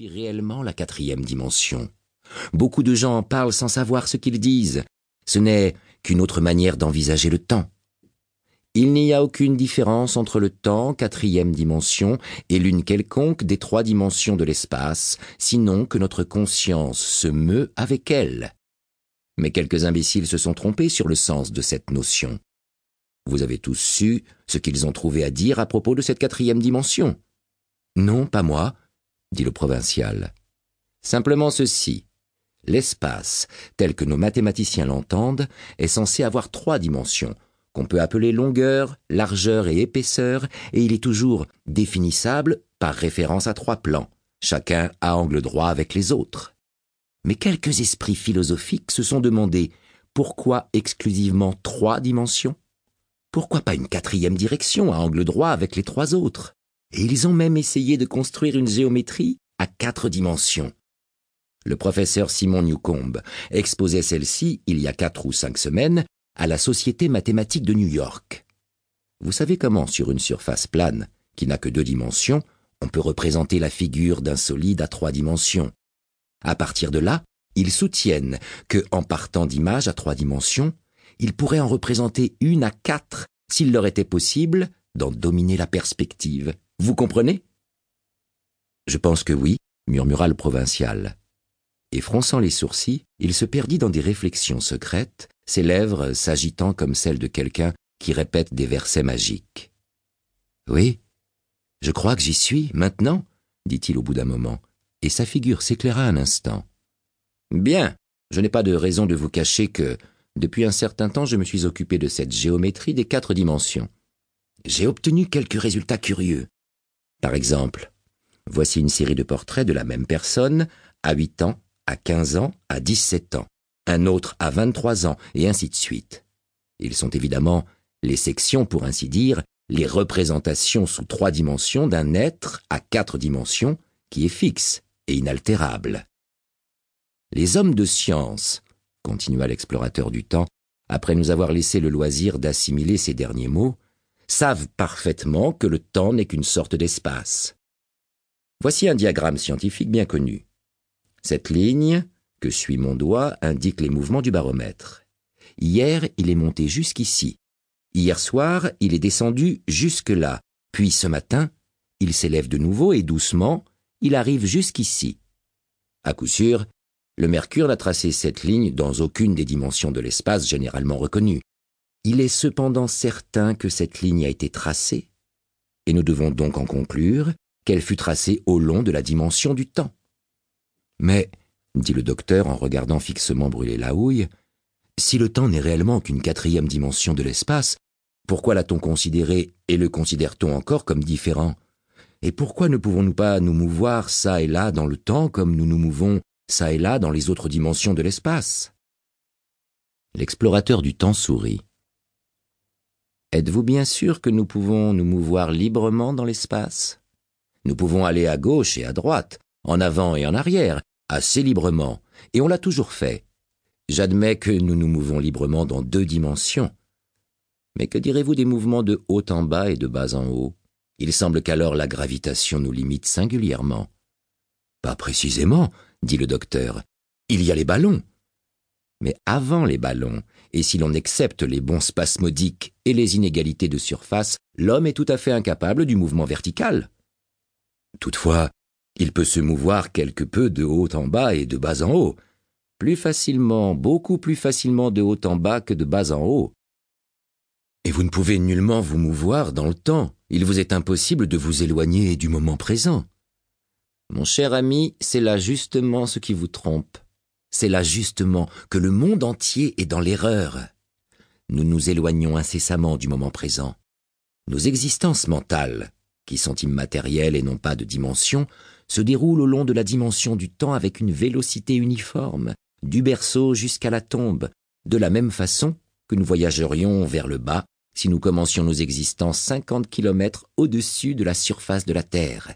réellement la quatrième dimension Beaucoup de gens en parlent sans savoir ce qu'ils disent. Ce n'est qu'une autre manière d'envisager le temps. Il n'y a aucune différence entre le temps, quatrième dimension, et l'une quelconque des trois dimensions de l'espace, sinon que notre conscience se meut avec elle. Mais quelques imbéciles se sont trompés sur le sens de cette notion. Vous avez tous su ce qu'ils ont trouvé à dire à propos de cette quatrième dimension. Non, pas moi, dit le provincial. Simplement ceci. L'espace, tel que nos mathématiciens l'entendent, est censé avoir trois dimensions, qu'on peut appeler longueur, largeur et épaisseur, et il est toujours définissable par référence à trois plans, chacun à angle droit avec les autres. Mais quelques esprits philosophiques se sont demandé pourquoi exclusivement trois dimensions? Pourquoi pas une quatrième direction à angle droit avec les trois autres? Et ils ont même essayé de construire une géométrie à quatre dimensions. Le professeur Simon Newcomb exposait celle-ci il y a quatre ou cinq semaines à la Société mathématique de New York. Vous savez comment, sur une surface plane, qui n'a que deux dimensions, on peut représenter la figure d'un solide à trois dimensions. À partir de là, ils soutiennent que, en partant d'images à trois dimensions, ils pourraient en représenter une à quatre s'il leur était possible d'en dominer la perspective. Vous comprenez? Je pense que oui, murmura le provincial. Et fronçant les sourcils, il se perdit dans des réflexions secrètes ses lèvres s'agitant comme celles de quelqu'un qui répète des versets magiques. Oui, je crois que j'y suis, maintenant, dit-il au bout d'un moment, et sa figure s'éclaira un instant. Bien, je n'ai pas de raison de vous cacher que, depuis un certain temps, je me suis occupé de cette géométrie des quatre dimensions. J'ai obtenu quelques résultats curieux. Par exemple, voici une série de portraits de la même personne, à huit ans, à quinze ans, à dix-sept ans un autre à 23 ans, et ainsi de suite. Ils sont évidemment les sections, pour ainsi dire, les représentations sous trois dimensions d'un être à quatre dimensions qui est fixe et inaltérable. Les hommes de science, continua l'explorateur du temps, après nous avoir laissé le loisir d'assimiler ces derniers mots, savent parfaitement que le temps n'est qu'une sorte d'espace. Voici un diagramme scientifique bien connu. Cette ligne, que suit mon doigt indique les mouvements du baromètre. Hier, il est monté jusqu'ici. Hier soir, il est descendu jusque-là. Puis ce matin, il s'élève de nouveau et doucement, il arrive jusqu'ici. À coup sûr, le Mercure n'a tracé cette ligne dans aucune des dimensions de l'espace généralement reconnues. Il est cependant certain que cette ligne a été tracée, et nous devons donc en conclure qu'elle fut tracée au long de la dimension du temps. Mais dit le docteur en regardant fixement brûler la houille, si le temps n'est réellement qu'une quatrième dimension de l'espace, pourquoi l'a-t-on considéré et le considère-t-on encore comme différent? Et pourquoi ne pouvons-nous pas nous mouvoir ça et là dans le temps comme nous nous mouvons ça et là dans les autres dimensions de l'espace? L'explorateur du temps sourit. Êtes-vous bien sûr que nous pouvons nous mouvoir librement dans l'espace? Nous pouvons aller à gauche et à droite, en avant et en arrière, assez librement, et on l'a toujours fait. J'admets que nous nous mouvons librement dans deux dimensions. Mais que direz-vous des mouvements de haut en bas et de bas en haut? Il semble qu'alors la gravitation nous limite singulièrement. Pas précisément, dit le docteur. Il y a les ballons. Mais avant les ballons, et si l'on accepte les bons spasmodiques et les inégalités de surface, l'homme est tout à fait incapable du mouvement vertical. Toutefois, il peut se mouvoir quelque peu de haut en bas et de bas en haut, plus facilement, beaucoup plus facilement de haut en bas que de bas en haut. Et vous ne pouvez nullement vous mouvoir dans le temps, il vous est impossible de vous éloigner du moment présent. Mon cher ami, c'est là justement ce qui vous trompe. C'est là justement que le monde entier est dans l'erreur. Nous nous éloignons incessamment du moment présent. Nos existences mentales, qui sont immatérielles et n'ont pas de dimension, se déroule au long de la dimension du temps avec une vélocité uniforme, du berceau jusqu'à la tombe, de la même façon que nous voyagerions vers le bas si nous commencions nos existences cinquante kilomètres au-dessus de la surface de la Terre.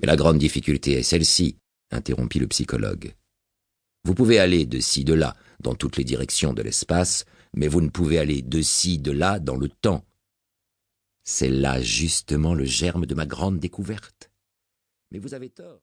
Mais la grande difficulté est celle-ci, interrompit le psychologue. Vous pouvez aller de ci, de là, dans toutes les directions de l'espace, mais vous ne pouvez aller de ci, de là, dans le temps. C'est là justement le germe de ma grande découverte. Mais vous avez tort.